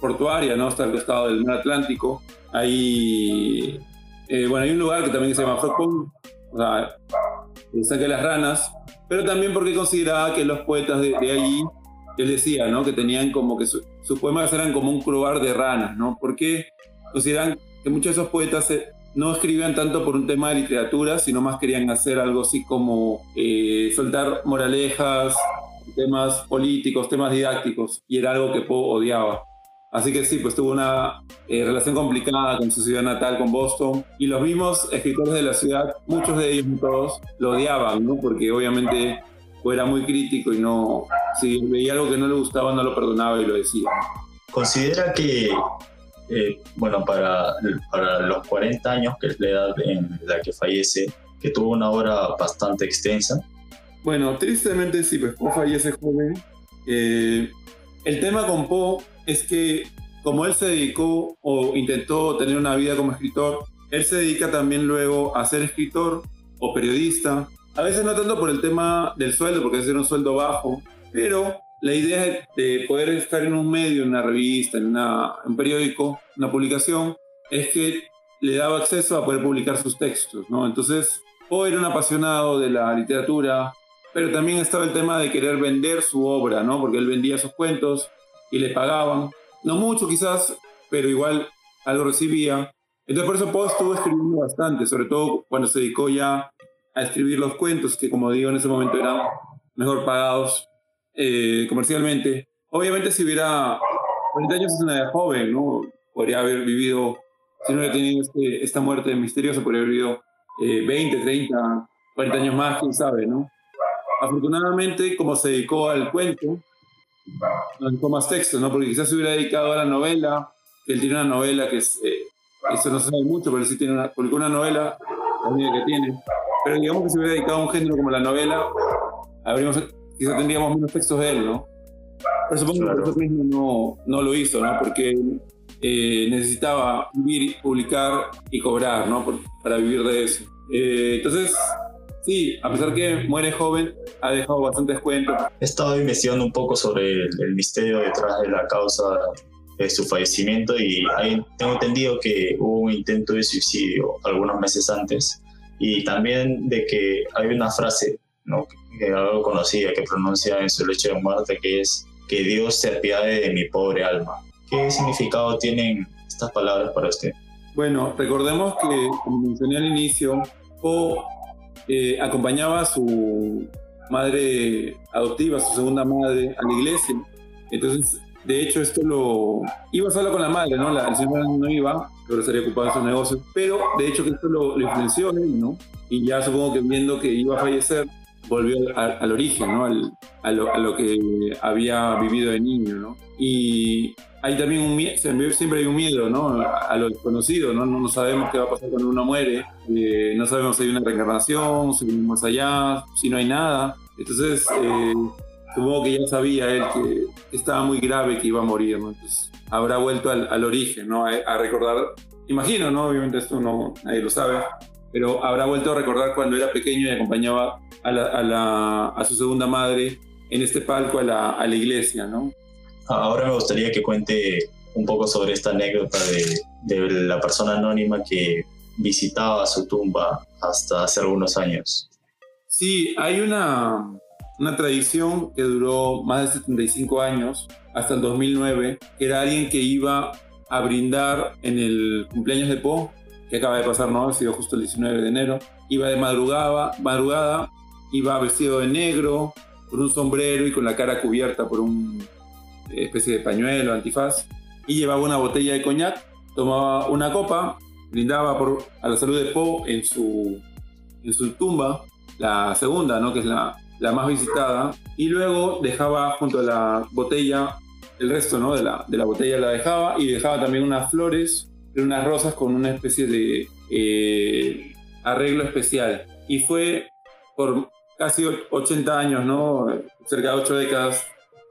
portuaria, ¿no? Está al costado del mar Atlántico. Hay, eh, bueno, hay un lugar que también se llama Frog Pond, o sea, el de las ranas, pero también porque consideraba que los poetas de allí, él decía, ¿no? Que tenían como que sus poemas eran como un lugar de ranas, ¿no? Porque consideran que muchos de esos poetas no escribían tanto por un tema de literatura, sino más querían hacer algo así como eh, soltar moralejas, temas políticos, temas didácticos, y era algo que Poe odiaba. Así que sí, pues tuvo una eh, relación complicada con su ciudad natal, con Boston, y los mismos escritores de la ciudad, muchos de ellos, todos, lo odiaban, ¿no? Porque obviamente era muy crítico y no, si veía algo que no le gustaba, no lo perdonaba y lo decía. Considera que eh, bueno, para, para los 40 años, que es la edad en la que fallece, que tuvo una obra bastante extensa. Bueno, tristemente sí, pues Poe fallece joven. Eh, el tema con Poe es que como él se dedicó o intentó tener una vida como escritor, él se dedica también luego a ser escritor o periodista. A veces no tanto por el tema del sueldo, porque es un sueldo bajo, pero la idea de poder estar en un medio, en una revista, en, un periódico, una publicación, es que le daba acceso a poder publicar sus textos, ¿no? Entonces, Poe era un apasionado de la literatura, pero también estaba el tema de querer vender su obra, ¿no? Porque él vendía sus cuentos y le pagaban, no mucho quizás, pero igual algo recibía. Entonces por eso Poe estuvo escribiendo bastante, sobre todo cuando se dedicó ya a escribir los cuentos, que como digo en ese momento eran mejor pagados eh, comercialmente. Obviamente si hubiera 40 años es una edad joven, ¿no? Podría haber vivido, si no hubiera tenido este, esta muerte misteriosa, podría haber vivido 20, 30, 40 años más, quién sabe, ¿no? Afortunadamente, como se dedicó al cuento, no dedicó más texto, ¿no? Porque quizás se hubiera dedicado a la novela, él tiene una novela que es, eh, eso no se sabe mucho, pero sí tiene una, publicó una novela, la que tiene, pero digamos que se hubiera dedicado a un género como la novela, habríamos quizá tendríamos menos textos de él, ¿no? Pero supongo que por eso mismo no, no lo hizo, ¿no? Porque eh, necesitaba vivir, publicar y cobrar, ¿no? para vivir de eso. Eh, entonces, sí, a pesar que muere joven, ha dejado bastantes cuentos. He estado investigando un poco sobre el, misterio detrás de la causa de su fallecimiento y tengo entendido que hubo un intento de suicidio algunos meses antes y también de que hay una frase ¿no? que algo conocida que pronuncia en su lecho de muerte, que es que Dios se apiade de mi pobre alma. ¿Qué significado tienen estas palabras para usted? Bueno, recordemos que, como mencioné al inicio, Po eh, acompañaba a su madre adoptiva, su segunda madre, a la iglesia. Entonces, de hecho, esto lo... Iba solo con la madre, ¿no? La, el señor no iba, pero estaría ocupado en sus negocios. Pero, de hecho, que esto lo, lo influenció él, ¿no? Y ya supongo que viendo que iba a fallecer, volvió al, origen, ¿no? Al, a, lo, a, lo, que había vivido de niño, ¿no? Y hay también un miedo, siempre hay un miedo, ¿no? A lo desconocido, ¿no? No, sabemos qué va a pasar cuando uno muere, eh, no sabemos si hay una reencarnación, si hay más allá, si no hay nada. Entonces, eh, supongo que ya sabía él que estaba muy grave que iba a morir, ¿no? Entonces, habrá vuelto al, al origen, ¿no? A, a, recordar, imagino, ¿no? Obviamente esto no, nadie lo sabe, pero habrá vuelto a recordar cuando era pequeño y acompañaba a, la, a, su segunda madre en este palco a la, a la, iglesia, ¿no? Ahora me gustaría que cuente un poco sobre esta anécdota de, de la persona anónima que visitaba su tumba hasta hace algunos años. Sí, hay una, una tradición que duró más de 75 años, hasta el 2009, que era alguien que iba a brindar en el cumpleaños de Poe que acaba de pasar, ¿no? Ha sido justo el 19 de enero. Iba de madrugada, madrugada iba vestido de negro, con un sombrero y con la cara cubierta por una especie de pañuelo, antifaz, y llevaba una botella de coñac, tomaba una copa, brindaba por, a la salud de Poe en su, en su tumba, la segunda, ¿no? que es la, la más visitada, y luego dejaba junto a la botella, el resto ¿no? de, la, de la botella la dejaba, y dejaba también unas flores, unas rosas con una especie de eh, arreglo especial. Y fue por casi 80 años, ¿no? cerca de 8 décadas,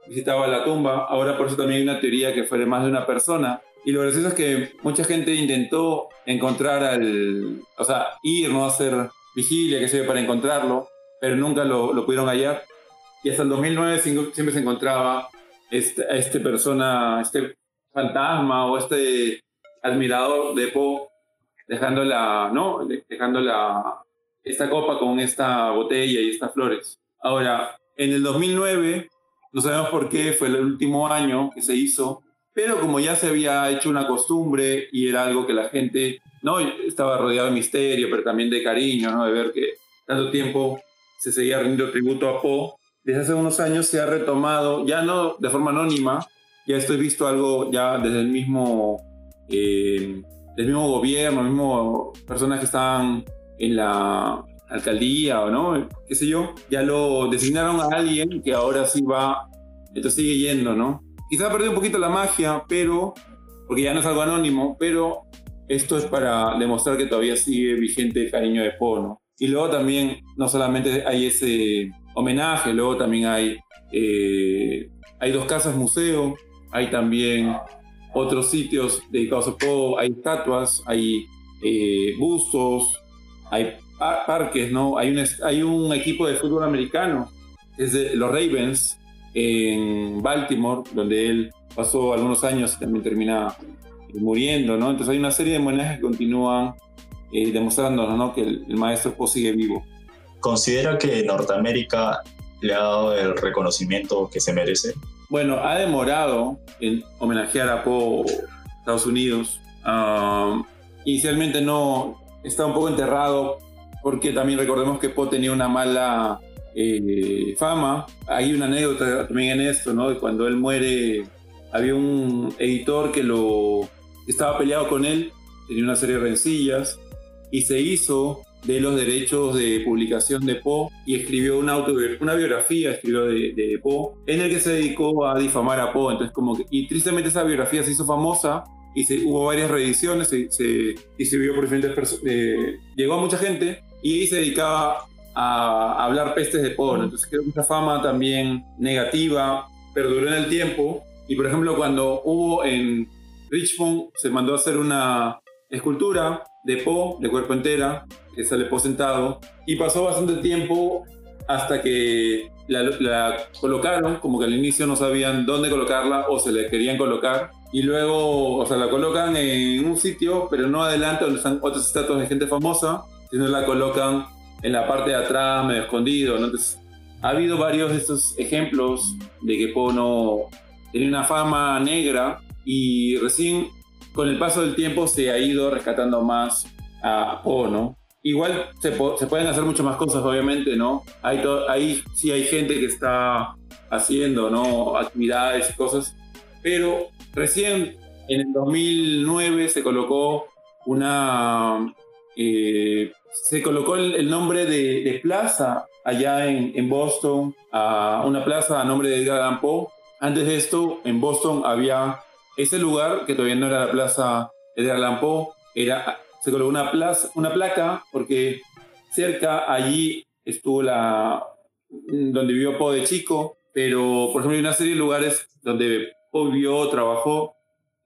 visitaba la tumba. Ahora por eso también hay una teoría que fue de más de una persona. Y lo gracioso es que mucha gente intentó encontrar al, o sea, ir, no hacer vigilia, que se para encontrarlo, pero nunca lo, lo, pudieron hallar. Y hasta el 2009 siempre se encontraba este, este persona, este fantasma o este admirador de Poe dejando la, ¿no? Dejando la, esta copa con esta botella y estas flores. Ahora, en el 2009, no sabemos por qué, fue el último año que se hizo, pero como ya se había hecho una costumbre y era algo que la gente, ¿no? Estaba rodeado de misterio, pero también de cariño, ¿no? De ver que tanto tiempo se seguía rindiendo tributo a Poe. Desde hace unos años se ha retomado, ya no de forma anónima, ya estoy visto algo ya desde el mismo, eh, del mismo gobierno, mismo personas que estaban en la alcaldía o no, qué sé yo, ya lo designaron a alguien que ahora sí va, entonces sigue yendo, ¿no? Quizá ha perdido un poquito la magia, pero, porque ya no es algo anónimo, pero esto es para demostrar que todavía sigue vigente el cariño de Po, ¿no? Y luego también, no solamente hay ese homenaje, luego también hay, eh, hay dos casas museo, hay también otros sitios dedicados a Po, hay estatuas, hay eh, bustos, hay parques, ¿no? Hay un, hay un equipo de fútbol americano, es de los Ravens, en Baltimore, donde él pasó algunos años y también termina muriendo, ¿no? Entonces hay una serie de homenajes que continúan eh, demostrándonos, ¿no? Que el, maestro Poe sigue vivo. ¿Considera que Norteamérica le ha dado el reconocimiento que se merece? Bueno, ha demorado en homenajear a Poe Estados Unidos. Ah, inicialmente no, está un poco enterrado porque también recordemos que Poe tenía una mala eh, fama. Hay una anécdota también en esto, ¿no? De cuando él muere, había un editor que lo estaba peleado con él, tenía una serie de rencillas y se hizo de los derechos de publicación de Poe y escribió una, una biografía escribió de, de Poe en el que se dedicó a difamar a Poe. Entonces, como y tristemente esa biografía se hizo famosa y se, hubo varias reediciones, se, se distribuyó por diferentes personas, eh, llegó a mucha gente y se dedicaba a, hablar pestes de Poe. Entonces creo que esa fama también negativa perduró en el tiempo y por ejemplo cuando hubo en Richmond se mandó a hacer una escultura de Poe de cuerpo entera que sale Poe sentado y pasó bastante tiempo hasta que la, la, colocaron, como que al inicio no sabían dónde colocarla o se le querían colocar y luego, o sea, la colocan en un sitio, pero no adelante donde están otras estatuas de gente famosa, sino la colocan en la parte de atrás, medio escondido, Entonces, ha habido varios de estos ejemplos de que Poe no tenía una fama negra y recién con el paso del tiempo se ha ido rescatando más a Poe. Igual se, se, pueden hacer muchas más cosas, obviamente, ¿no? Hay ahí sí hay gente que está haciendo, ¿no? Actividades y cosas, pero Recién en el 2009 se colocó una... Eh, se colocó el, nombre de, plaza allá en, Boston, a una plaza a nombre de Edgar Poe. Antes de esto, en Boston había ese lugar que todavía no era la plaza Edgar Poe, era, se colocó una, plaza, una placa porque cerca allí estuvo la donde vivió Poe de chico, pero por ejemplo hay una serie de lugares donde vivió, trabajó,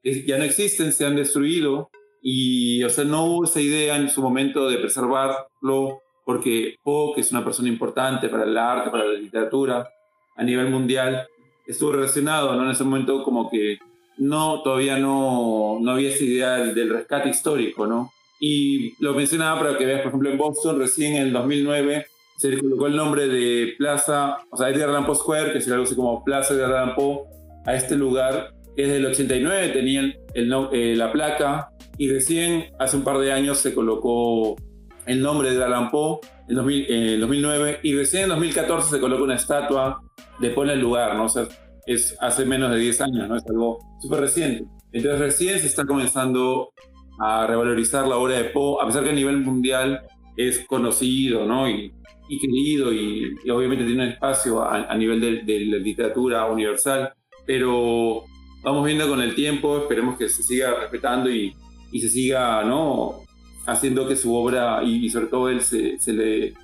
ya no existen, se han destruido y, o sea, no hubo esa idea en su momento de preservarlo porque Poe, que es una persona importante para el arte, para la literatura a nivel mundial, estuvo relacionado, ¿no? En ese momento como que no, todavía no, no había esa idea del, rescate histórico, ¿no? Y lo mencionaba para que veas, por ejemplo, en Boston, recién en el 2009, se colocó el nombre de Plaza, o sea, Edgar Allan Poe Square, que sería algo así como Plaza de Allan Poe, a este lugar que desde el 89 tenían el, eh, la placa y recién hace un par de años se colocó el nombre de Allan Poe en, 2009 y recién en 2014 se coloca una estatua de Poe en el lugar, ¿no? O sea, es hace menos de 10 años, ¿no? Es algo súper reciente. Entonces recién se está comenzando a revalorizar la obra de Poe, a pesar que a nivel mundial es conocido, ¿no? Y, querido y, obviamente tiene un espacio a, nivel de, la literatura universal, pero vamos viendo con el tiempo, esperemos que se siga respetando y, y se siga, ¿no? Haciendo que su obra y, sobre todo él se, le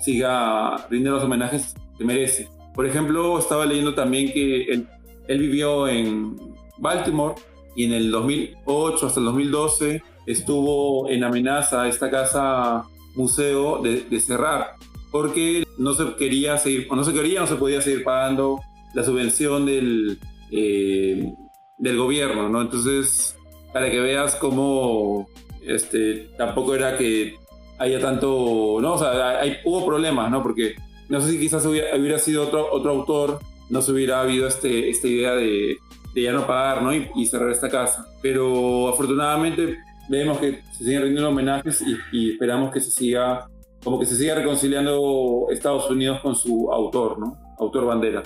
siga rindiendo los homenajes que merece. Por ejemplo, estaba leyendo también que él, vivió en Baltimore y en el 2008 hasta el 2012 estuvo en amenaza esta casa museo de, cerrar porque no se quería seguir, o no se quería, no se podía seguir pagando la subvención del, eh, del gobierno, ¿no? Entonces, para que veas cómo este, tampoco era que haya tanto, ¿no? O sea, hay, hubo problemas, ¿no? Porque no sé si quizás hubiera, sido otro, otro autor, no se hubiera habido este, esta idea de, de ya no pagar, ¿no? Y, cerrar esta casa. Pero afortunadamente vemos que se siguen rindiendo homenajes y, esperamos que se siga, como que se siga reconciliando Estados Unidos con su autor, ¿no? Autor bandera.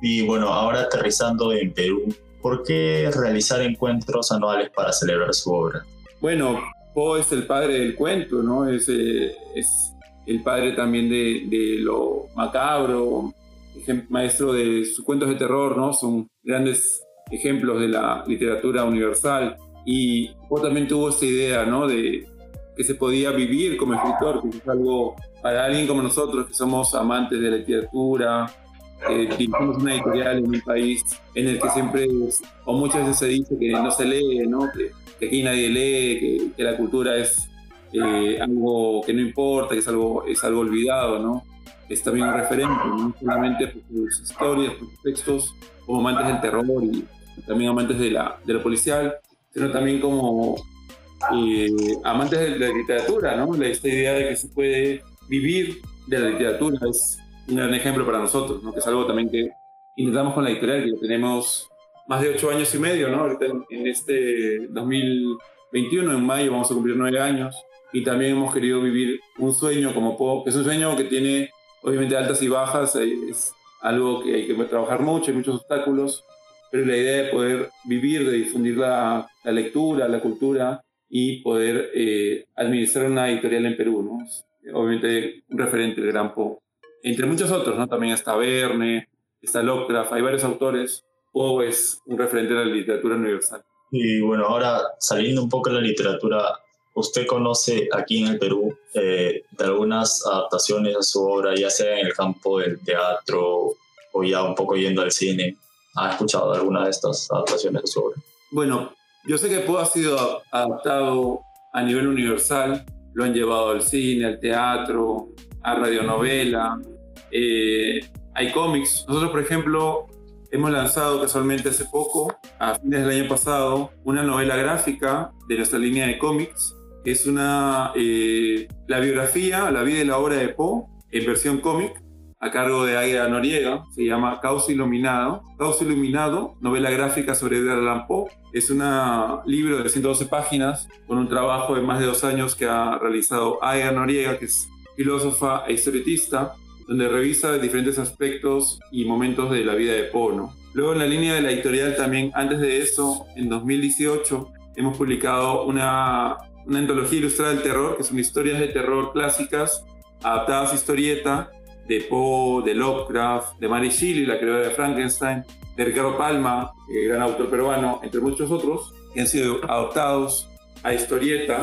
Y bueno, ahora aterrizando en Perú, ¿por qué realizar encuentros anuales para celebrar su obra? Bueno, Poe es el padre del cuento, ¿no? Es, eh, es el padre también de, de, lo macabro, maestro de sus cuentos de terror, ¿no? Son grandes ejemplos de la literatura universal. Y Poe también tuvo esta idea, ¿no? De que se podía vivir como escritor, que es algo para alguien como nosotros que somos amantes de la literatura, eh, dirigimos una editorial en un país en el que siempre, o muchas veces se dice que no se lee, ¿no? Que, aquí nadie lee, que, la cultura es eh, algo que no importa, que es algo, es algo olvidado, ¿no? Es también un referente, no solamente por sus historias, por sus textos, como amantes del terror y también amantes de, la, de lo policial, sino también como eh, amantes de la literatura, ¿no? Esta idea de que se puede vivir de la literatura es un gran ejemplo para nosotros, ¿no? Que es algo también que intentamos con la editorial, que tenemos más de ocho años y medio, ¿no? Ahorita en, este 2021, en mayo, vamos a cumplir nueve años y también hemos querido vivir un sueño como Po, que es un sueño que tiene obviamente altas y bajas, eh, es algo que hay que trabajar mucho, hay muchos obstáculos, pero la idea de poder vivir, de difundir la, la lectura, la cultura y poder eh, administrar una editorial en Perú, ¿no? obviamente un referente de Gran Po. Entre muchos otros, ¿no? También está Verne, está Lovecraft, hay varios autores. Poe es un referente de la literatura universal. Y bueno, ahora saliendo un poco de la literatura, ¿usted conoce aquí en el Perú eh, de algunas adaptaciones a su obra, ya sea en el campo del teatro o ya un poco yendo al cine? ¿Ha escuchado alguna de estas adaptaciones de su obra? Bueno, yo sé que Poe ha sido adaptado a nivel universal, lo han llevado al cine, al teatro, a radionovela, eh, hay cómics. Nosotros, por ejemplo, hemos lanzado casualmente hace poco, a fines del año pasado, una novela gráfica de nuestra línea de cómics. Es una, eh, la biografía, la vida y la obra de Poe en versión cómic, a cargo de Aida Noriega, se llama Caos Iluminado. Caos Iluminado, novela gráfica sobre Edgar Allan Poe. Es un libro de 112 páginas con un trabajo de más de dos años que ha realizado Aida Noriega, que es filósofa e historietista, donde revisa diferentes aspectos y momentos de la vida de Poe. Luego en la línea de la editorial también, antes de eso, en 2018, hemos publicado una, una antología ilustrada del terror, que son historias de terror clásicas adaptadas a historieta de Poe, de Lovecraft, de Mary Shelley, la creadora de Frankenstein, de Ricardo Palma, el gran autor peruano, entre muchos otros, que han sido adoptados a historieta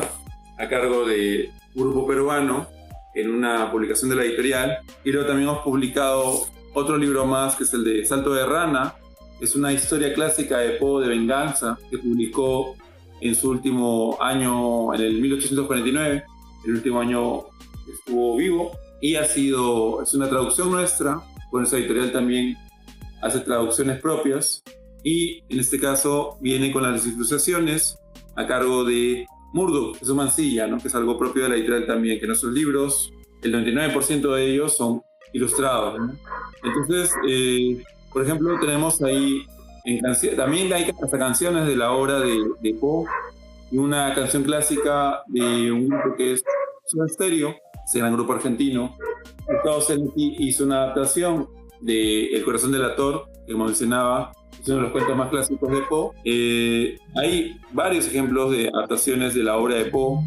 a cargo de un grupo peruano en una publicación de la editorial. Y luego también hemos publicado otro libro más, que es el de Salto de Rana. Es una historia clásica de Poe de venganza que publicó en su último año, en el 1849, el último año que estuvo vivo. Y ha sido, es una traducción nuestra, con esa editorial también hace traducciones propias. Y en este caso viene con las ilustraciones a cargo de Murdoch, es su mancilla, ¿no? que es algo propio de la editorial también, que nuestros libros, el 99% de ellos son ilustrados. Entonces, eh, por ejemplo, tenemos ahí también hay canciones de la obra de, Poe y una canción clásica de un grupo que es Soda Stereo, ese gran grupo argentino. Gustavo Cerati hizo una adaptación de El corazón del actor, que como mencionaba, es uno de los cuentos más clásicos de Poe. Eh, hay varios ejemplos de adaptaciones de la obra de Poe,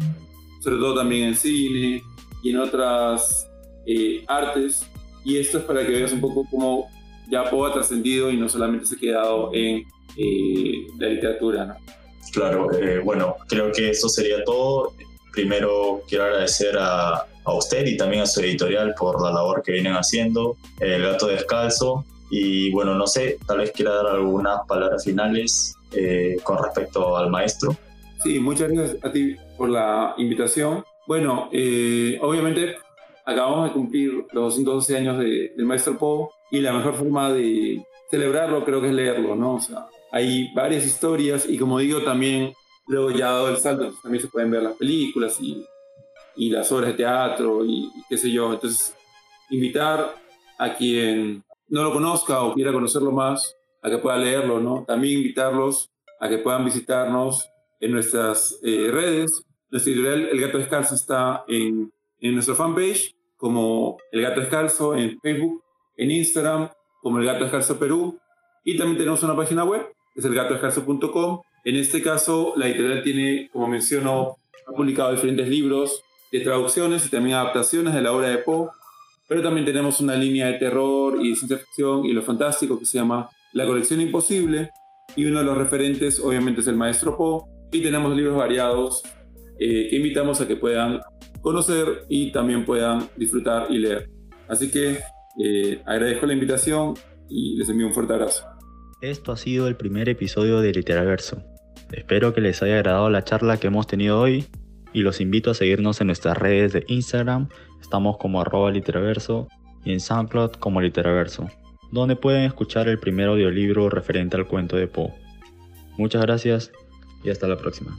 sobre todo también en cine y en otras eh, artes. Y esto es para que veas un poco cómo ya Poe ha trascendido y no solamente se ha quedado en eh, la literatura. ¿no? Claro, bueno, creo que eso sería todo. Primero quiero agradecer a, a usted y también a su editorial por la labor que vienen haciendo. El gato descalzo, y bueno, no sé, tal vez quiera dar algunas palabras finales eh, con respecto al maestro. Sí, muchas gracias a ti por la invitación. Bueno, eh, obviamente acabamos de cumplir los 212 años del maestro Poe y la mejor forma de celebrarlo creo que es leerlo, ¿no? O sea, hay varias historias y como digo también, luego ya dado el salto, también se pueden ver las películas y, y las obras de teatro y qué sé yo. Entonces, invitar a quien no lo conozca o quiera conocerlo más, a que pueda leerlo, ¿no? También invitarlos a que puedan visitarnos en nuestras eh, redes. Nuestra editorial El Gato Descalzo está en, en nuestra fanpage como El Gato Descalzo en Facebook, en Instagram como El Gato Descalzo Perú y también tenemos una página web, es elgatodescalzo.com. En este caso, la editorial tiene, como menciono, ha publicado diferentes libros de traducciones y también adaptaciones de la obra de Poe pero también tenemos una línea de terror y de ciencia ficción y lo fantástico que se llama La colección imposible. Y uno de los referentes obviamente es el maestro Poe. Y tenemos libros variados eh, que invitamos a que puedan conocer y también puedan disfrutar y leer. Así que eh, agradezco la invitación y les envío un fuerte abrazo. Esto ha sido el primer episodio de Literaverso. Espero que les haya agradado la charla que hemos tenido hoy y los invito a seguirnos en nuestras redes de Instagram, estamos como arroba literaverso y en SoundCloud como literaverso, donde pueden escuchar el primer audiolibro referente al cuento de Poe. Muchas gracias y hasta la próxima.